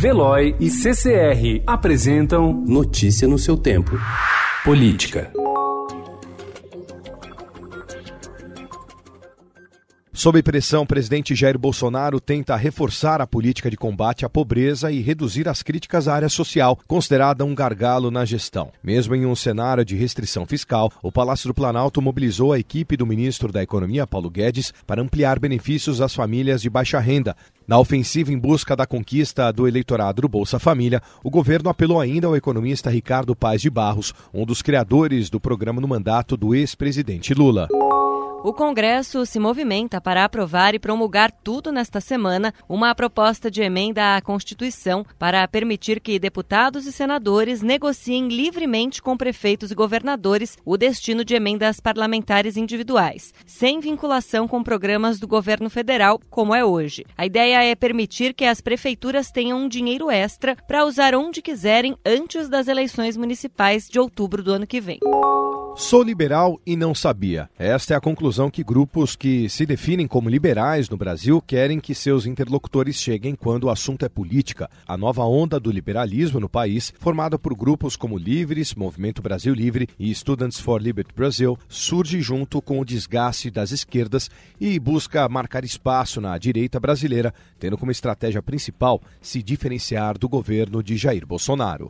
Veloy e CCR apresentam Notícia no seu tempo. Política. Sob pressão, o presidente Jair Bolsonaro tenta reforçar a política de combate à pobreza e reduzir as críticas à área social, considerada um gargalo na gestão. Mesmo em um cenário de restrição fiscal, o Palácio do Planalto mobilizou a equipe do ministro da Economia, Paulo Guedes, para ampliar benefícios às famílias de baixa renda. Na ofensiva em busca da conquista do eleitorado do Bolsa Família, o governo apelou ainda ao economista Ricardo Paes de Barros, um dos criadores do programa no mandato do ex-presidente Lula. O Congresso se movimenta para aprovar e promulgar tudo nesta semana uma proposta de emenda à Constituição para permitir que deputados e senadores negociem livremente com prefeitos e governadores o destino de emendas parlamentares individuais, sem vinculação com programas do governo federal, como é hoje. A ideia é permitir que as prefeituras tenham um dinheiro extra para usar onde quiserem antes das eleições municipais de outubro do ano que vem. Sou liberal e não sabia. Esta é a conclusão que grupos que se definem como liberais no Brasil querem que seus interlocutores cheguem quando o assunto é política. A nova onda do liberalismo no país, formada por grupos como Livres, Movimento Brasil Livre e Students for Liberty Brasil, surge junto com o desgaste das esquerdas e busca marcar espaço na direita brasileira, tendo como estratégia principal se diferenciar do governo de Jair Bolsonaro.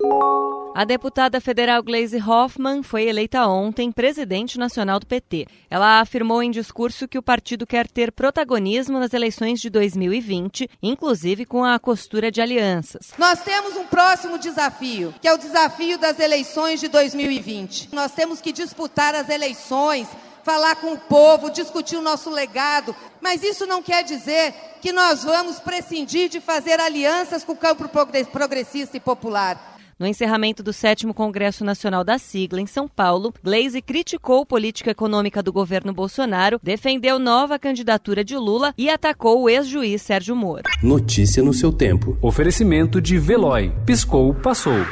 A deputada federal Gleisi Hoffmann foi eleita ontem presidente nacional do PT. Ela afirmou em discurso que o partido quer ter protagonismo nas eleições de 2020, inclusive com a costura de alianças. Nós temos um próximo desafio, que é o desafio das eleições de 2020. Nós temos que disputar as eleições falar com o povo, discutir o nosso legado, mas isso não quer dizer que nós vamos prescindir de fazer alianças com o campo progressista e popular. No encerramento do 7 Congresso Nacional da Sigla, em São Paulo, Glaze criticou a política econômica do governo Bolsonaro, defendeu nova candidatura de Lula e atacou o ex-juiz Sérgio Moro. Notícia no seu tempo. Oferecimento de Veloy. Piscou, passou.